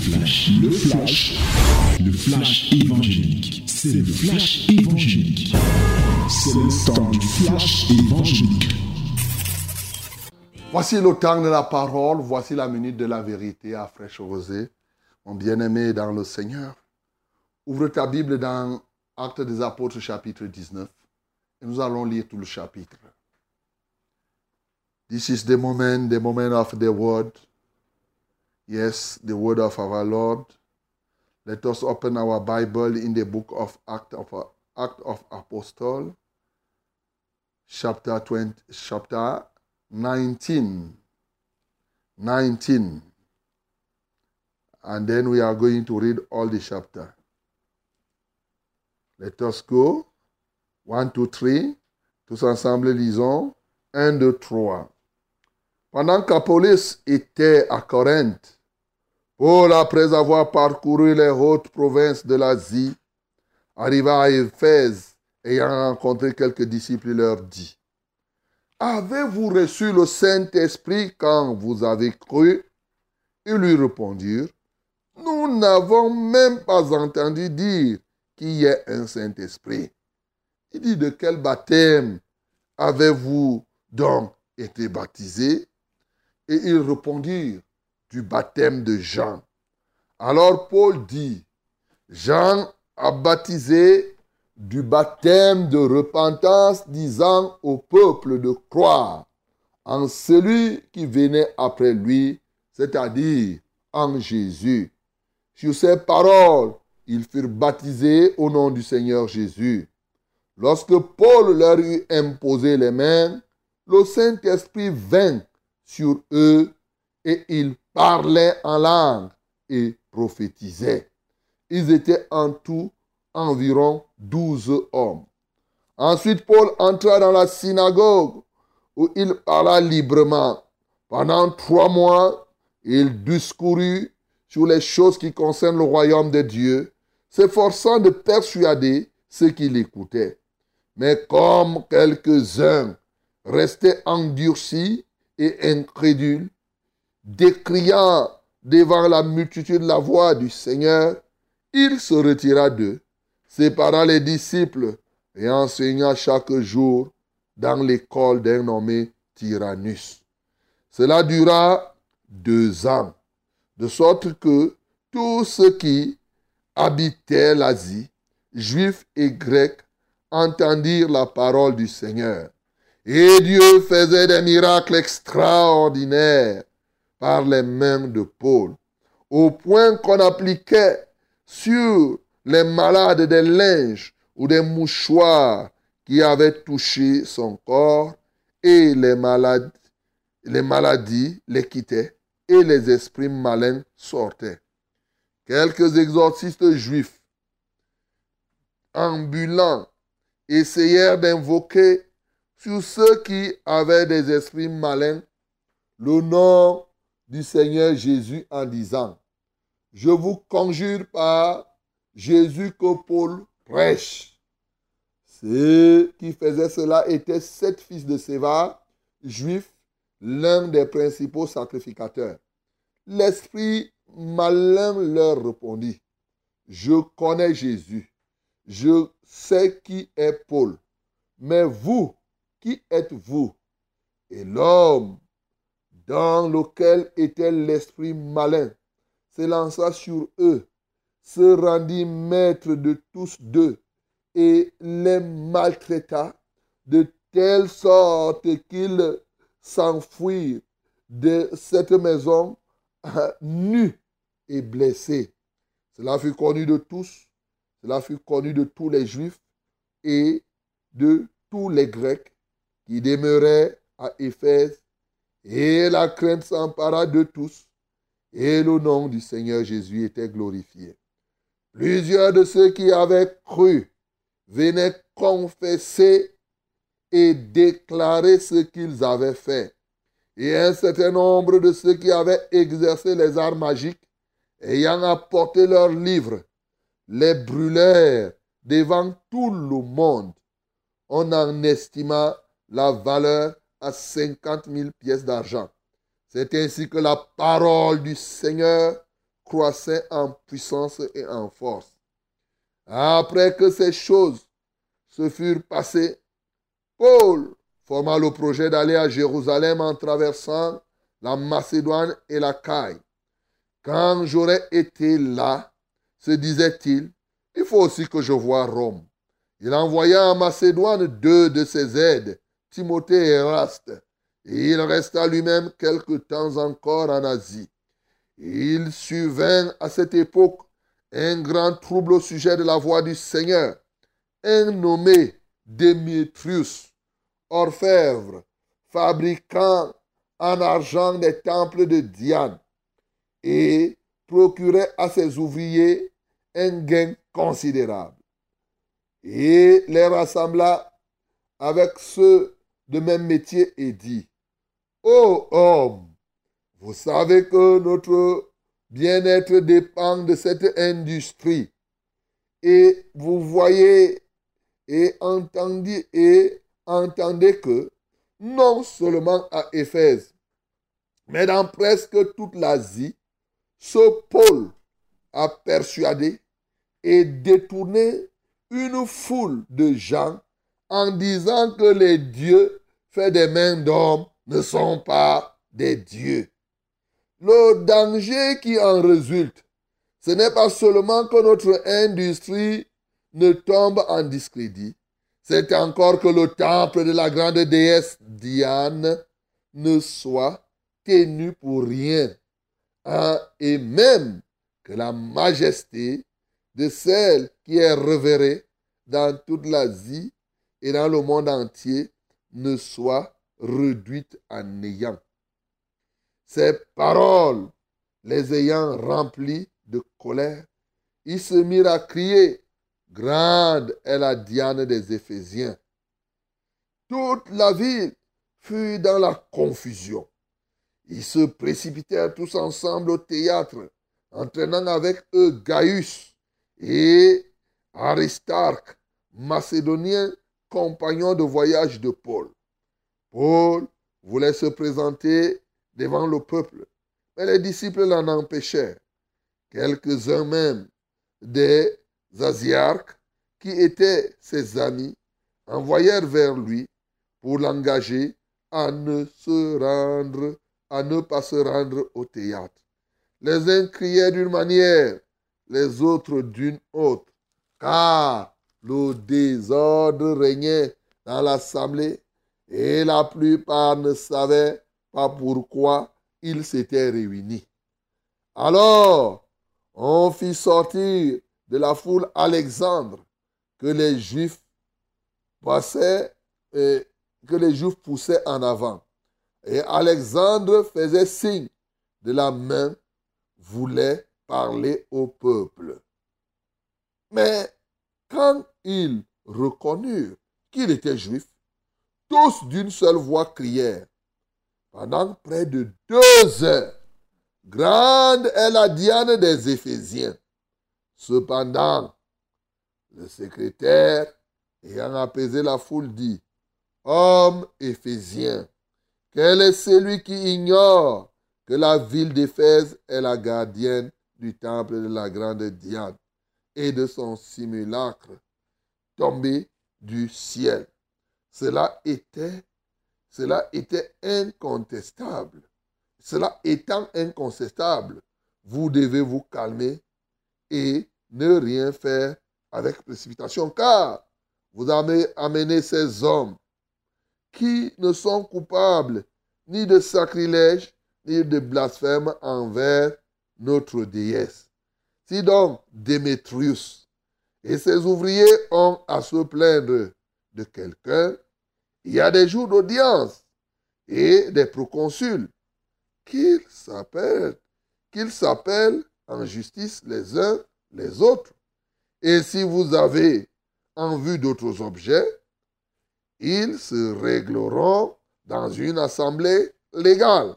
flash, le flash, le flash évangélique. C'est le flash évangélique. C'est le temps du flash évangélique. Voici le temps de la parole, voici la minute de la vérité à fraîche rosée. Mon bien-aimé dans le Seigneur, ouvre ta Bible dans Actes des Apôtres chapitre 19 et nous allons lire tout le chapitre. This is the moment, the moment of the word. Yes, the word of our Lord. Let us open our Bible in the book of Act of, Act of Apostle, chapter 20, chapter 19. 19. And then we are going to read all the chapter. Let us go. 1, 2, 3. Tous ensemble lisons. 1, 2, 3. Pendant qu'Apollos était à Corinthe, Paul, après avoir parcouru les hautes provinces de l'Asie, arriva à Éphèse, ayant rencontré quelques disciples, leur dit, Avez-vous reçu le Saint-Esprit quand vous avez cru? Ils lui répondirent, Nous n'avons même pas entendu dire qu'il y ait un Saint-Esprit. Il dit, De quel baptême avez-vous donc été baptisé? Et ils répondirent, du baptême de Jean. Alors Paul dit, Jean a baptisé du baptême de repentance, disant au peuple de croire en celui qui venait après lui, c'est-à-dire en Jésus. Sur ces paroles, ils furent baptisés au nom du Seigneur Jésus. Lorsque Paul leur eut imposé les mains, le Saint-Esprit vint sur eux et ils parlaient en langue et prophétisaient. Ils étaient en tout environ douze hommes. Ensuite, Paul entra dans la synagogue où il parla librement. Pendant trois mois, il discourut sur les choses qui concernent le royaume de Dieu, s'efforçant de persuader ceux qui l'écoutaient. Mais comme quelques-uns restaient endurcis et incrédules, décriant devant la multitude la voix du Seigneur, il se retira d'eux, séparant les disciples et enseigna chaque jour dans l'école d'un nommé Tyrannus. Cela dura deux ans, de sorte que tous ceux qui habitaient l'Asie, juifs et grecs, entendirent la parole du Seigneur. Et Dieu faisait des miracles extraordinaires par les mains de Paul, au point qu'on appliquait sur les malades des linges ou des mouchoirs qui avaient touché son corps, et les malades, les maladies les quittaient, et les esprits malins sortaient. Quelques exorcistes juifs ambulants essayèrent d'invoquer sur ceux qui avaient des esprits malins le nom du Seigneur Jésus en disant, je vous conjure par Jésus que Paul prêche. Ceux qui faisaient cela étaient sept fils de Séva, juifs, l'un des principaux sacrificateurs. L'esprit malin leur répondit, je connais Jésus, je sais qui est Paul, mais vous, qui êtes-vous Et l'homme dans lequel était l'esprit malin, s'élança sur eux, se rendit maître de tous deux et les maltraita de telle sorte qu'ils s'enfuirent de cette maison nus et blessés. Cela fut connu de tous, cela fut connu de tous les Juifs et de tous les Grecs qui demeuraient à Éphèse et la crainte s'empara de tous, et le nom du Seigneur Jésus était glorifié. Plusieurs de ceux qui avaient cru venaient confesser et déclarer ce qu'ils avaient fait. Et un certain nombre de ceux qui avaient exercé les arts magiques, ayant apporté leurs livres, les brûlèrent devant tout le monde. On en estima la valeur à cinquante mille pièces d'argent. C'est ainsi que la parole du Seigneur croissait en puissance et en force. Après que ces choses se furent passées, Paul forma le projet d'aller à Jérusalem en traversant la Macédoine et la Caille. Quand j'aurais été là, se disait-il, il faut aussi que je voie Rome. Il envoya en Macédoine deux de ses aides, Timothée et Eraste, et il resta lui-même quelque temps encore en Asie. Il survint à cette époque un grand trouble au sujet de la voix du Seigneur. Un nommé Démétrius, orfèvre, fabricant en argent des temples de Diane, et procurait à ses ouvriers un gain considérable. Et les rassembla avec ceux de même métier et dit, Ô homme, vous savez que notre bien-être dépend de cette industrie. Et vous voyez et entendez, et entendez que non seulement à Éphèse, mais dans presque toute l'Asie, ce Paul a persuadé et détourné une foule de gens en disant que les dieux faits des mains d'hommes ne sont pas des dieux. Le danger qui en résulte, ce n'est pas seulement que notre industrie ne tombe en discrédit, c'est encore que le temple de la grande déesse Diane ne soit tenu pour rien, hein, et même que la majesté de celle qui est révérée dans toute l'Asie et dans le monde entier ne soit réduite à néant. Ces paroles, les ayant remplis de colère, ils se mirent à crier, Grande est la Diane des Éphésiens. Toute la ville fut dans la confusion. Ils se précipitèrent tous ensemble au théâtre, entraînant avec eux Gaius et Aristarque, macédonien, compagnon de voyage de Paul. Paul voulait se présenter devant le peuple. Mais les disciples l'en empêchèrent. Quelques-uns même des Asiarques, qui étaient ses amis, envoyèrent vers lui pour l'engager à ne à ne pas se rendre au théâtre. Les uns criaient d'une manière, les autres d'une autre, car le désordre régnait dans l'assemblée et la plupart ne savaient pas pourquoi ils s'étaient réunis. Alors, on fit sortir de la foule Alexandre que les Juifs passaient et que les Juifs poussaient en avant. Et Alexandre faisait signe de la main, voulait parler au peuple. Mais quand ils reconnurent qu'il était juif, tous d'une seule voix crièrent pendant près de deux heures. Grande est la Diane des Éphésiens. Cependant, le secrétaire, ayant apaisé la foule, dit, Homme éphésien, quel est celui qui ignore que la ville d'Éphèse est la gardienne du temple de la grande Diane? Et de son simulacre tombé du ciel Cela était cela était incontestable. Cela étant incontestable, vous devez vous calmer et ne rien faire avec précipitation, car vous avez amené ces hommes qui ne sont coupables ni de sacrilège, ni de blasphème envers notre déesse. Si donc Démétrius et ses ouvriers ont à se plaindre de quelqu'un, il y a des jours d'audience et des proconsuls qu'ils s'appellent, qu'ils s'appellent en justice les uns les autres. Et si vous avez en vue d'autres objets, ils se régleront dans une assemblée légale.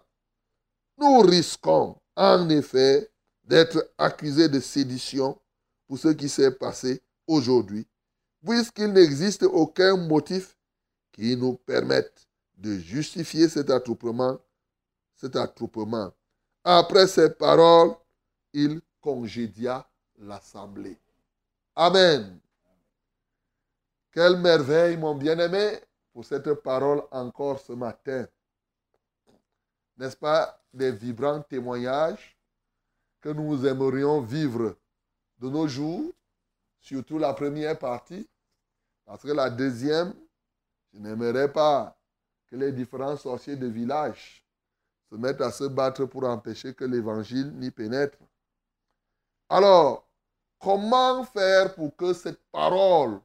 Nous risquons en effet d'être accusés de sédition pour ce qui s'est passé aujourd'hui, puisqu'il n'existe aucun motif qui nous permettent de justifier cet attroupement, cet attroupement. Après ces paroles, il congédia l'assemblée. Amen. Quelle merveille, mon bien-aimé, pour cette parole encore ce matin. N'est-ce pas des vibrants témoignages? Que nous aimerions vivre de nos jours, surtout la première partie, parce que la deuxième, je n'aimerais pas que les différents sorciers de village se mettent à se battre pour empêcher que l'évangile n'y pénètre. Alors, comment faire pour que cette parole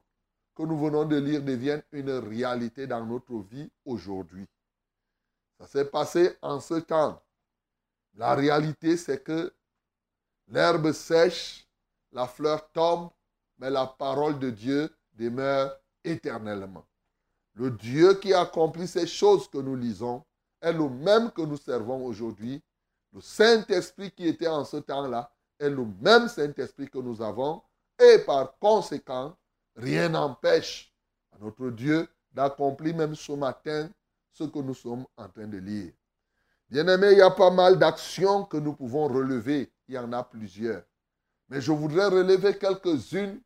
que nous venons de lire devienne une réalité dans notre vie aujourd'hui? Ça s'est passé en ce temps. La réalité, c'est que l'herbe sèche, la fleur tombe, mais la parole de Dieu demeure éternellement. Le Dieu qui accomplit ces choses que nous lisons est le même que nous servons aujourd'hui. Le Saint-Esprit qui était en ce temps-là est le même Saint-Esprit que nous avons. Et par conséquent, rien n'empêche à notre Dieu d'accomplir même ce matin ce que nous sommes en train de lire. Bien aimé, il y a pas mal d'actions que nous pouvons relever. Il y en a plusieurs. Mais je voudrais relever quelques-unes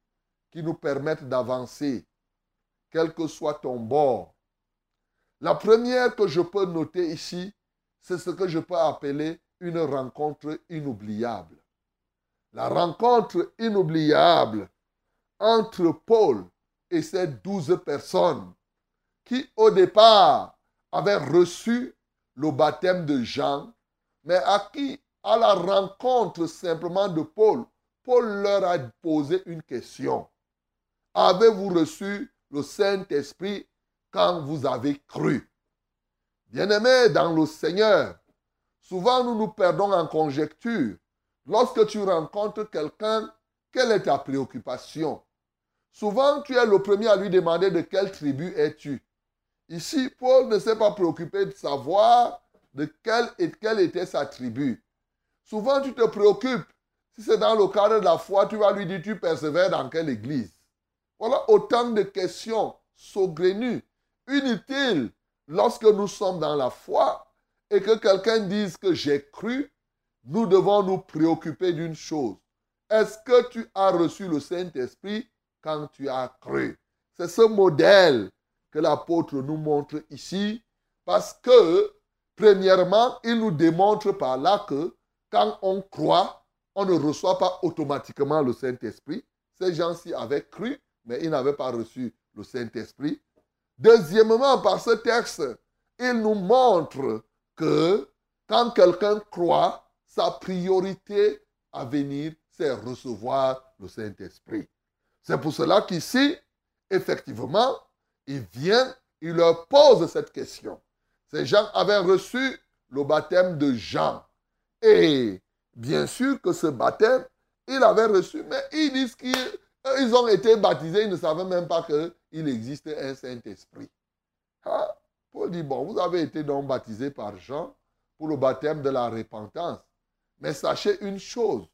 qui nous permettent d'avancer, quel que soit ton bord. La première que je peux noter ici, c'est ce que je peux appeler une rencontre inoubliable. La rencontre inoubliable entre Paul et ces douze personnes qui, au départ, avaient reçu le baptême de Jean, mais à qui, à la rencontre simplement de Paul, Paul leur a posé une question. Avez-vous reçu le Saint-Esprit quand vous avez cru? Bien-aimés dans le Seigneur, souvent nous nous perdons en conjecture. Lorsque tu rencontres quelqu'un, quelle est ta préoccupation? Souvent, tu es le premier à lui demander de quelle tribu es-tu. Ici, Paul ne s'est pas préoccupé de savoir de quelle, quelle était sa tribu. Souvent, tu te préoccupes. Si c'est dans le cadre de la foi, tu vas lui dire, tu persévères dans quelle église voilà autant de questions saugrenues, inutiles, lorsque nous sommes dans la foi et que quelqu'un dise que j'ai cru, nous devons nous préoccuper d'une chose. Est-ce que tu as reçu le Saint-Esprit quand tu as cru? C'est ce modèle que l'apôtre nous montre ici parce que, premièrement, il nous démontre par là que quand on croit, on ne reçoit pas automatiquement le Saint-Esprit. Ces gens-ci avaient cru, mais il n'avait pas reçu le Saint-Esprit. Deuxièmement, par ce texte, il nous montre que quand quelqu'un croit, sa priorité à venir, c'est recevoir le Saint-Esprit. C'est pour cela qu'ici, effectivement, il vient, il leur pose cette question. Ces gens avaient reçu le baptême de Jean. Et bien sûr que ce baptême, il avait reçu, mais ils disent qu'il ils ont été baptisés, ils ne savaient même pas qu'il existait un Saint-Esprit. Ah, Paul dit, bon, vous avez été donc baptisés par Jean pour le baptême de la repentance. Mais sachez une chose,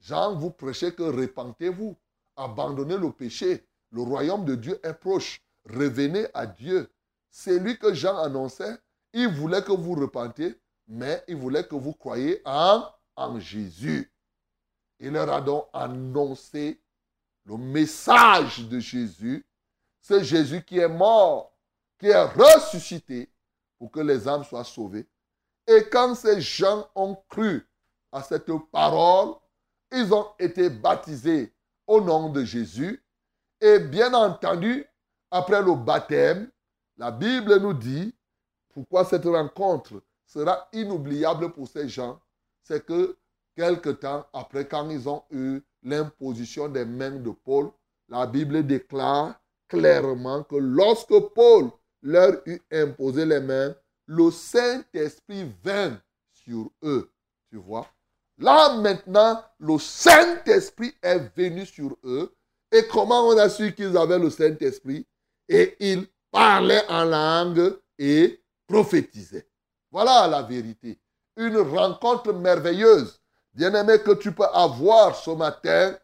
Jean vous prêchait que repentez-vous, abandonnez le péché, le royaume de Dieu est proche, revenez à Dieu. C'est lui que Jean annonçait, il voulait que vous repentiez, mais il voulait que vous croyiez en, Jésus. Il leur a donc annoncé le message de Jésus, c'est Jésus qui est mort, qui est ressuscité pour que les âmes soient sauvées. Et quand ces gens ont cru à cette parole, ils ont été baptisés au nom de Jésus. Et bien entendu, après le baptême, la Bible nous dit pourquoi cette rencontre sera inoubliable pour ces gens. C'est que quelque temps après, quand ils ont eu l'imposition des mains de Paul, la Bible déclare clairement que lorsque Paul leur eut imposé les mains, le Saint-Esprit vint sur eux. Tu vois? Là maintenant, le Saint-Esprit est venu sur eux. Et comment on a su qu'ils avaient le Saint-Esprit? Et ils parlaient en langue et prophétisaient. Voilà la vérité. Une rencontre merveilleuse bien-aimé, que tu peux avoir ce matin,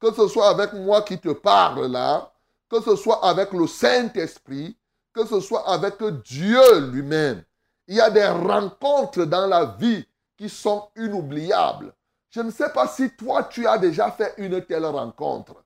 que ce soit avec moi qui te parle là, que ce soit avec le Saint-Esprit, que ce soit avec Dieu lui-même. Il y a des rencontres dans la vie qui sont inoubliables. Je ne sais pas si toi, tu as déjà fait une telle rencontre.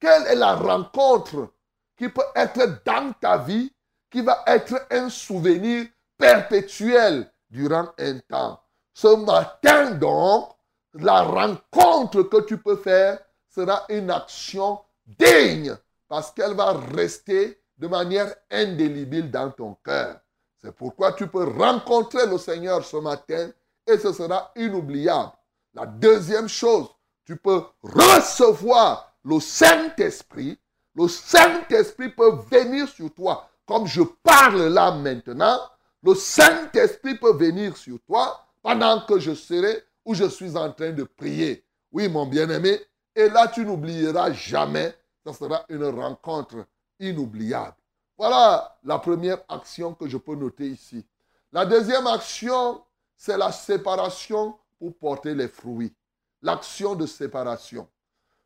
Quelle est la rencontre qui peut être dans ta vie, qui va être un souvenir perpétuel durant un temps Ce matin, donc, la rencontre que tu peux faire sera une action digne parce qu'elle va rester de manière indélébile dans ton cœur. C'est pourquoi tu peux rencontrer le Seigneur ce matin et ce sera inoubliable. La deuxième chose, tu peux recevoir le Saint-Esprit. Le Saint-Esprit peut venir sur toi. Comme je parle là maintenant, le Saint-Esprit peut venir sur toi pendant que je serai ou je suis en train de prier. Oui, mon bien-aimé. Et là, tu n'oublieras jamais. Ce sera une rencontre inoubliable. Voilà la première action que je peux noter ici. La deuxième action, c'est la séparation pour porter les fruits. L'action de séparation.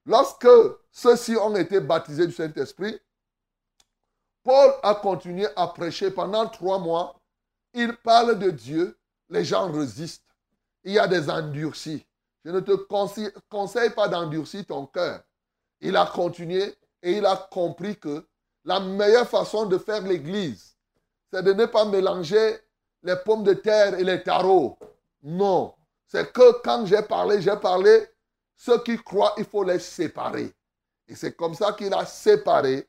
Lorsque ceux-ci ont été baptisés du Saint-Esprit, Paul a continué à prêcher pendant trois mois. Il parle de Dieu, les gens résistent. Il y a des endurcis. Je ne te conseille pas d'endurcir ton cœur. Il a continué et il a compris que la meilleure façon de faire l'église, c'est de ne pas mélanger les pommes de terre et les tarots. Non. C'est que quand j'ai parlé, j'ai parlé, ceux qui croient, il faut les séparer. Et c'est comme ça qu'il a séparé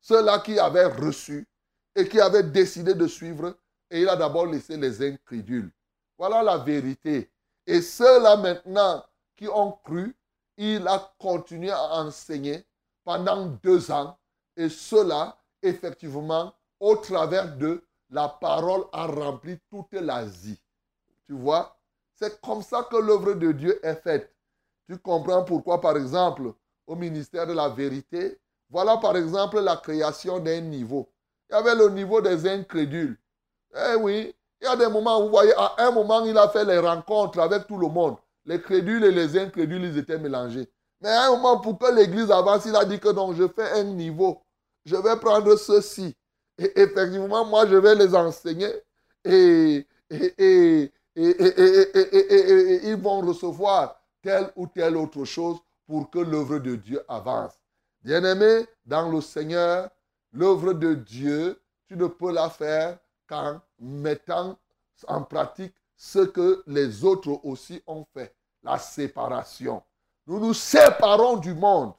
ceux-là qui avaient reçu et qui avaient décidé de suivre. Et il a d'abord laissé les incrédules. Voilà la vérité. Et ceux-là maintenant qui ont cru, il a continué à enseigner pendant deux ans. Et cela, effectivement, au travers de la parole, a rempli toute l'Asie. Tu vois, c'est comme ça que l'œuvre de Dieu est faite. Tu comprends pourquoi, par exemple, au ministère de la vérité, voilà par exemple la création d'un niveau. Il y avait le niveau des incrédules. Eh oui, il y a des moments vous voyez, à un moment, il a fait les rencontres avec tout le monde. Les crédules et les incrédules, ils étaient mélangés. Mais à un moment, pour que l'Église avance, il a dit que non, je fais un niveau. Je vais prendre ceci. Et effectivement, moi, je vais les enseigner. Et, et, et, ils vont recevoir telle ou telle autre chose pour que l'œuvre de Dieu avance. Bien-aimé, dans le Seigneur, l'œuvre de Dieu, tu ne peux la faire qu'en mettant en pratique ce que les autres aussi ont fait, la séparation. Nous nous séparons du monde.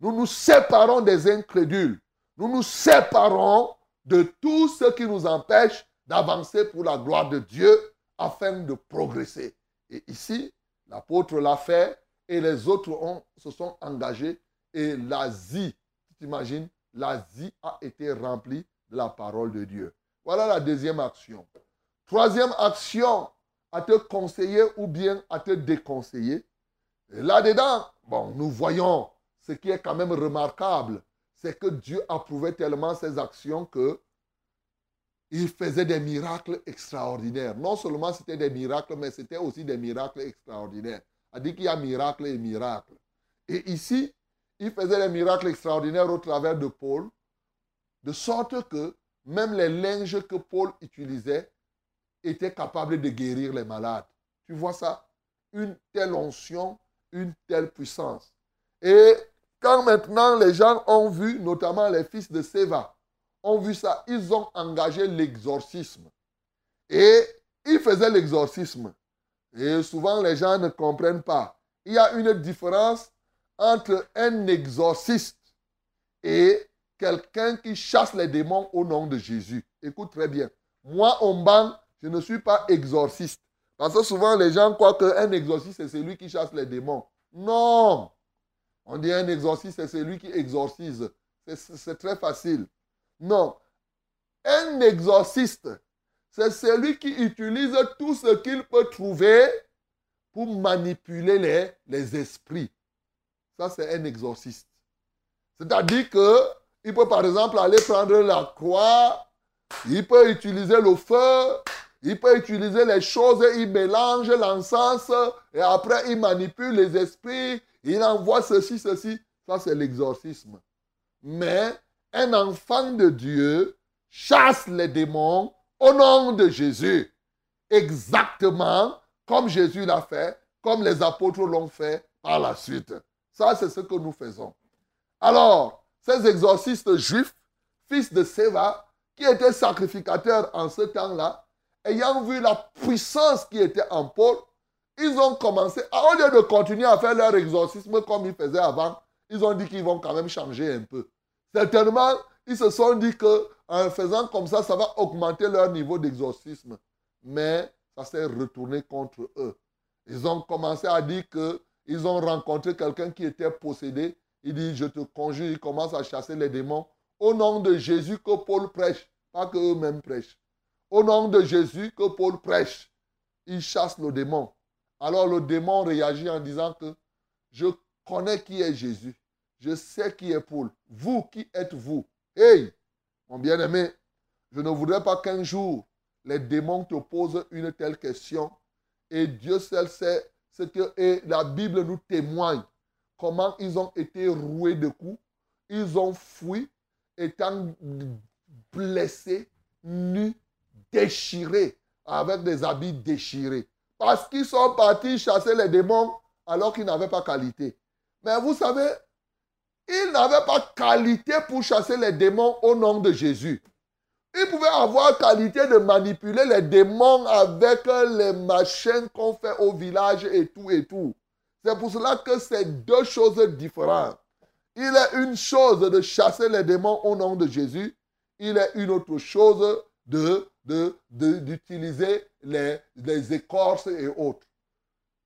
Nous nous séparons des incrédules. Nous nous séparons de tout ce qui nous empêche d'avancer pour la gloire de Dieu afin de progresser. Et ici, l'apôtre l'a fait et les autres ont, se sont engagés et l'Asie, tu t'imagines, l'Asie a été remplie de la parole de Dieu. Voilà la deuxième action. Troisième action, à te conseiller ou bien à te déconseiller. Là-dedans, bon, nous voyons ce qui est quand même remarquable, c'est que Dieu approuvait tellement ses actions que il faisait des miracles extraordinaires. Non seulement c'était des miracles, mais c'était aussi des miracles extraordinaires. A dit qu'il y a miracle et miracle. Et ici, il faisait des miracles extraordinaires au travers de Paul, de sorte que même les linges que Paul utilisait étaient capables de guérir les malades. Tu vois ça? Une telle onction, une telle puissance. Et quand maintenant les gens ont vu, notamment les fils de Séva, ont vu ça, ils ont engagé l'exorcisme. Et ils faisaient l'exorcisme. Et souvent les gens ne comprennent pas. Il y a une différence entre un exorciste et quelqu'un qui chasse les démons au nom de Jésus. Écoute très bien. Moi, Omban, je ne suis pas exorciste. Parce que souvent, les gens croient qu'un exorciste, c'est celui qui chasse les démons. Non. On dit un exorciste, c'est celui qui exorcise. C'est très facile. Non. Un exorciste, c'est celui qui utilise tout ce qu'il peut trouver pour manipuler les, les esprits. Ça, c'est un exorciste. C'est-à-dire que il peut par exemple aller prendre la croix, il peut utiliser le feu, il peut utiliser les choses, il mélange l'encens et après il manipule les esprits, il envoie ceci, ceci. Ça, c'est l'exorcisme. Mais un enfant de Dieu chasse les démons au nom de Jésus. Exactement comme Jésus l'a fait comme les apôtres l'ont fait par la suite. Ça, c'est ce que nous faisons. Alors, ces exorcistes juifs, fils de Séva, qui étaient sacrificateurs en ce temps-là, ayant vu la puissance qui était en Paul, ils ont commencé, au lieu de continuer à faire leur exorcisme comme ils faisaient avant, ils ont dit qu'ils vont quand même changer un peu. Certainement, ils se sont dit qu'en faisant comme ça, ça va augmenter leur niveau d'exorcisme. Mais ça s'est retourné contre eux. Ils ont commencé à dire qu'ils ont rencontré quelqu'un qui était possédé. Il dit, je te conjure, il commence à chasser les démons. Au nom de Jésus que Paul prêche, pas qu'eux-mêmes prêchent. Au nom de Jésus que Paul prêche, il chasse le démon. Alors le démon réagit en disant que je connais qui est Jésus. Je sais qui est Paul. Vous, qui êtes-vous Hey, mon bien-aimé, je ne voudrais pas qu'un jour les démons te posent une telle question et Dieu seul sait ce que et la Bible nous témoigne comment ils ont été roués de coups, ils ont fui, étant blessés, nus, déchirés, avec des habits déchirés. Parce qu'ils sont partis chasser les démons alors qu'ils n'avaient pas qualité. Mais vous savez, ils n'avaient pas qualité pour chasser les démons au nom de Jésus. Ils pouvaient avoir qualité de manipuler les démons avec les machines qu'on fait au village et tout et tout. C'est pour cela que c'est deux choses différentes. Il est une chose de chasser les démons au nom de Jésus. Il est une autre chose de, d'utiliser les, les écorces et autres.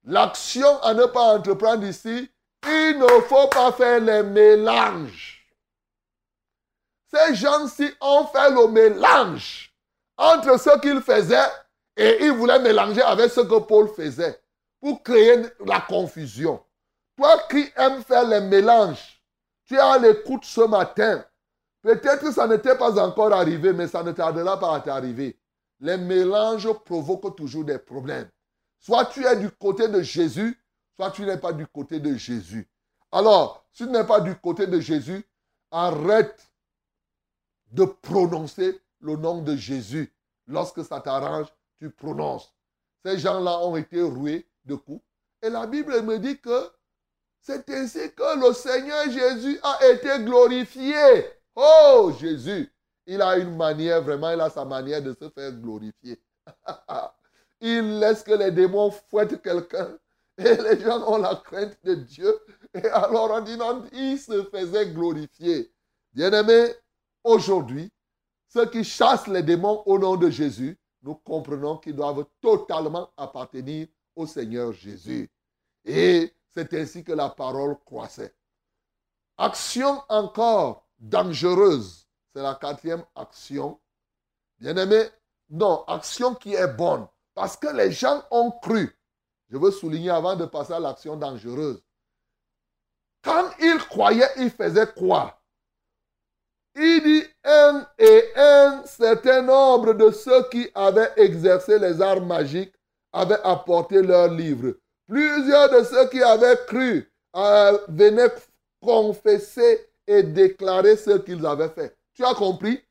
L'action à ne pas entreprendre ici, il ne faut pas faire les mélanges. Ces gens-ci ont fait le mélange entre ce qu'ils faisaient et ils voulaient mélanger avec ce que Paul faisait pour créer la confusion. Toi qui aimes faire les mélanges, tu es à l'écoute ce matin. Peut-être que ça n'était pas encore arrivé, mais ça ne tardera pas à t'arriver. Les mélanges provoquent toujours des problèmes. Soit tu es du côté de Jésus, soit tu n'es pas du côté de Jésus. Alors, si tu n'es pas du côté de Jésus, arrête de prononcer le nom de Jésus. Lorsque ça t'arrange, tu prononces. Ces gens-là ont été roués de coups. Et la Bible me dit que c'est ainsi que le Seigneur Jésus a été glorifié. Oh Jésus, il a une manière, vraiment, il a sa manière de se faire glorifier. il laisse que les démons fouettent quelqu'un. Et les gens ont la crainte de Dieu. Et alors on dit non, il se faisait glorifier. Bien-aimé, Aujourd'hui, ceux qui chassent les démons au nom de Jésus, nous comprenons qu'ils doivent totalement appartenir au Seigneur Jésus. Et c'est ainsi que la parole croissait. Action encore dangereuse. C'est la quatrième action. Bien-aimé, non, action qui est bonne. Parce que les gens ont cru. Je veux souligner avant de passer à l'action dangereuse. Quand ils croyaient, ils faisaient quoi? Il dit un et un certain nombre de ceux qui avaient exercé les arts magiques avaient apporté leurs livres. Plusieurs de ceux qui avaient cru euh, venaient confesser et déclarer ce qu'ils avaient fait. Tu as compris?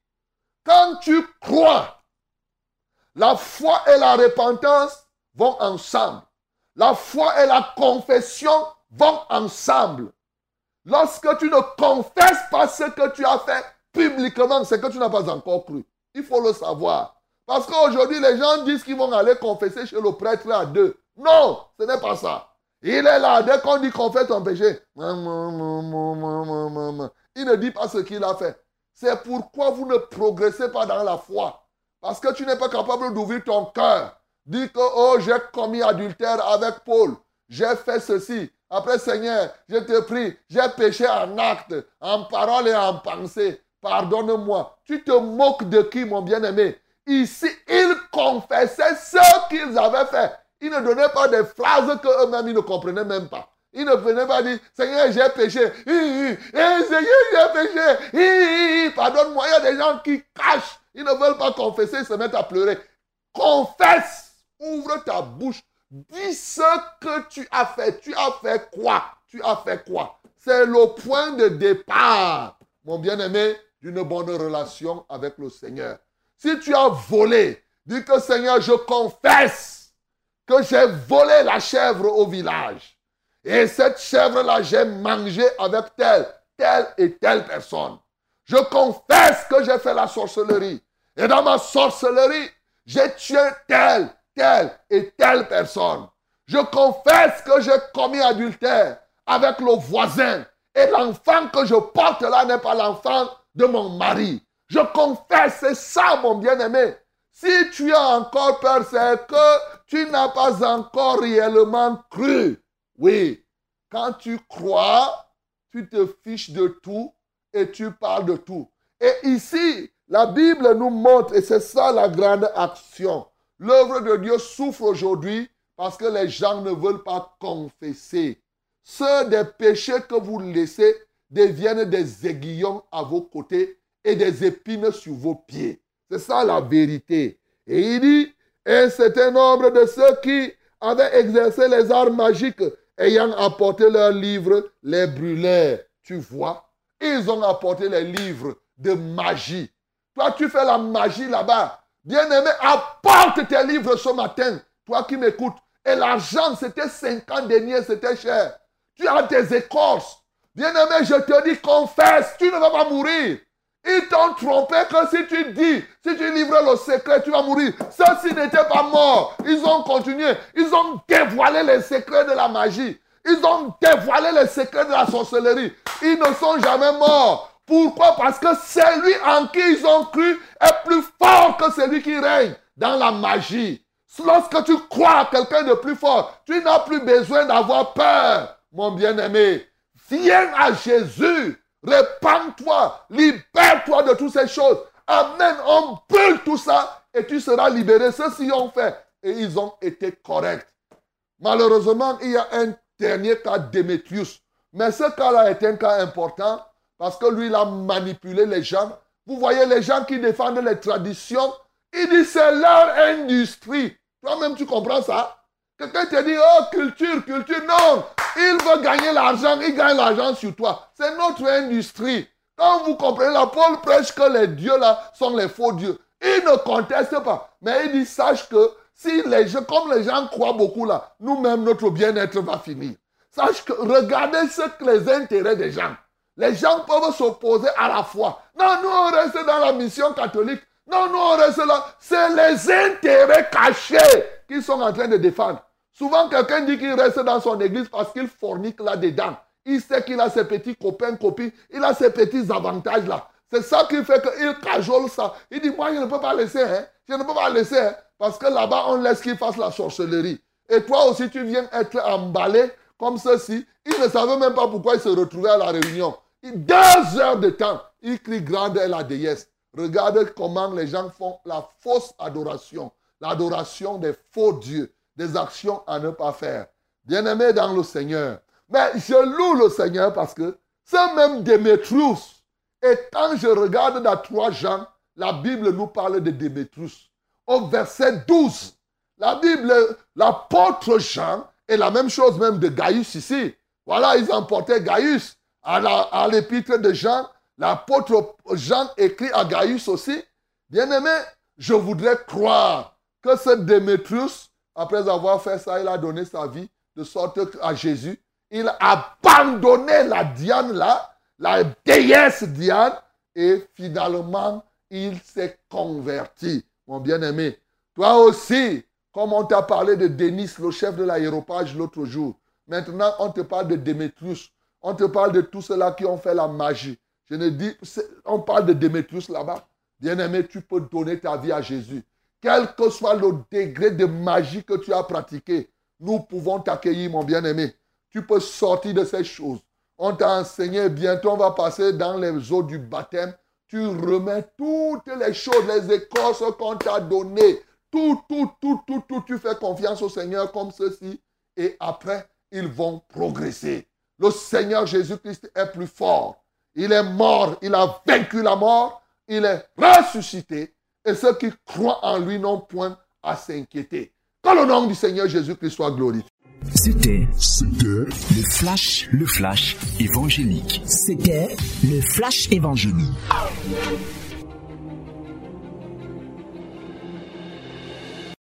Quand tu crois, la foi et la repentance vont ensemble. La foi et la confession vont ensemble. Lorsque tu ne confesses pas ce que tu as fait publiquement, c'est que tu n'as pas encore cru. Il faut le savoir. Parce qu'aujourd'hui, les gens disent qu'ils vont aller confesser chez le prêtre à deux. Non, ce n'est pas ça. Il est là, dès qu'on dit qu'on fait ton péché, il ne dit pas ce qu'il a fait. C'est pourquoi vous ne progressez pas dans la foi. Parce que tu n'es pas capable d'ouvrir ton cœur. Dis que, oh, j'ai commis adultère avec Paul. J'ai fait ceci. Après, Seigneur, je te prie, j'ai péché en acte, en parole et en pensée. Pardonne-moi. Tu te moques de qui, mon bien-aimé? Ici, ils confessaient ce qu'ils avaient fait. Ils ne donnaient pas des phrases qu'eux-mêmes, ils ne comprenaient même pas. Ils ne venaient pas dire, Seigneur, j'ai péché. Seigneur, j'ai péché. Pardonne-moi. Il y a des gens qui cachent. Ils ne veulent pas confesser, ils se mettent à pleurer. Confesse. Ouvre ta bouche. Dis ce que tu as fait. Tu as fait quoi? Tu as fait quoi? C'est le point de départ. Mon bien-aimé, d'une bonne relation avec le Seigneur. Si tu as volé, dis que Seigneur, je confesse que j'ai volé la chèvre au village. Et cette chèvre-là, j'ai mangé avec telle, telle et telle personne. Je confesse que j'ai fait la sorcellerie. Et dans ma sorcellerie, j'ai tué telle, telle et telle personne. Je confesse que j'ai commis adultère avec le voisin. Et l'enfant que je porte là n'est pas l'enfant de mon mari. Je confesse, c'est ça mon bien-aimé. Si tu as encore peur, c'est que tu n'as pas encore réellement cru. Oui, quand tu crois, tu te fiches de tout et tu parles de tout. Et ici, la Bible nous montre, et c'est ça la grande action. L'œuvre de Dieu souffre aujourd'hui parce que les gens ne veulent pas confesser. Ceux des péchés que vous laissez deviennent des aiguillons à vos côtés et des épines sur vos pieds. C'est ça la vérité. Et il dit, un certain nombre de ceux qui avaient exercé les arts magiques, ayant apporté leurs livres, les brûlèrent. Tu vois, ils ont apporté les livres de magie. Toi, tu fais la magie là-bas. Bien-aimé, apporte tes livres ce matin. Toi qui m'écoutes. Et l'argent, c'était 50 deniers, c'était cher. Tu as tes écorces. Bien-aimé, je te dis, confesse, tu ne vas pas mourir. Ils t'ont trompé que si tu dis, si tu livres le secret, tu vas mourir. Ceux-ci n'étaient pas morts. Ils ont continué. Ils ont dévoilé les secrets de la magie. Ils ont dévoilé les secrets de la sorcellerie. Ils ne sont jamais morts. Pourquoi? Parce que celui en qui ils ont cru est plus fort que celui qui règne dans la magie. Lorsque tu crois à quelqu'un de plus fort, tu n'as plus besoin d'avoir peur, mon bien-aimé. Viens à Jésus. Répands-toi, libère-toi de toutes ces choses. Amen. On brûle tout ça et tu seras libéré. Ceux-ci ont fait et ils ont été corrects. Malheureusement, il y a un dernier cas, Démétrius. Mais ce cas-là est un cas important parce que lui, il a manipulé les gens. Vous voyez les gens qui défendent les traditions. Il dit c'est leur industrie. Toi-même, tu comprends ça? Quelqu'un te dit, oh, culture, culture. Non, il veut gagner l'argent, il gagne l'argent sur toi. C'est notre industrie. Quand vous comprenez, la Paul prêche que les dieux là sont les faux dieux. Il ne conteste pas. Mais il dit, sache que si les gens, comme les gens croient beaucoup là, nous-mêmes, notre bien-être va finir. Sache que regardez ce que les intérêts des gens. Les gens peuvent s'opposer à la foi. Non, nous on reste dans la mission catholique. Non, nous on reste là. C'est les intérêts cachés qu'ils sont en train de défendre. Souvent, quelqu'un dit qu'il reste dans son église parce qu'il fornique là-dedans. Il sait qu'il a ses petits copains, copines, il a ses petits avantages là. C'est ça qui fait qu'il cajole ça. Il dit, moi, je ne peux pas laisser, hein. Je ne peux pas laisser, hein, parce que là-bas, on laisse qu'il fasse la sorcellerie. Et toi aussi, tu viens être emballé comme ceci. Il ne savait même pas pourquoi il se retrouvait à la réunion. Deux heures de temps, il crie grande est la déesse. Regarde comment les gens font la fausse adoration, l'adoration des faux dieux des actions à ne pas faire. Bien-aimé dans le Seigneur. Mais je loue le Seigneur parce que c'est même Démétrius. Et quand je regarde dans 3 Jean, la Bible nous parle de Démétrius. Au verset 12, la Bible, l'apôtre Jean, est la même chose même de Gaius ici. Voilà, ils emportaient Gaius. À l'épître de Jean, l'apôtre Jean écrit à Gaius aussi, Bien-aimé, je voudrais croire que ce Démétrius après avoir fait ça, il a donné sa vie de sorte à Jésus, il a abandonné la Diane là, la déesse Diane, et finalement, il s'est converti. Mon bien-aimé, toi aussi, comme on t'a parlé de Denis, le chef de l'aéropage l'autre jour, maintenant on te parle de Démétrius, on te parle de tous ceux-là qui ont fait la magie. Je ne dis, on parle de Démétrius là-bas. Bien-aimé, tu peux donner ta vie à Jésus. Quel que soit le degré de magie que tu as pratiqué, nous pouvons t'accueillir, mon bien-aimé. Tu peux sortir de ces choses. On t'a enseigné, bientôt on va passer dans les eaux du baptême. Tu remets toutes les choses, les écorces qu'on t'a données. Tout, tout, tout, tout, tout. Tu fais confiance au Seigneur comme ceci. Et après, ils vont progresser. Le Seigneur Jésus-Christ est plus fort. Il est mort. Il a vaincu la mort. Il est ressuscité. Et ceux qui croient en lui n'ont point à s'inquiéter. Que le nom du Seigneur Jésus-Christ soit glorifié. C'était, le flash, le flash évangélique. C'était le flash évangélique.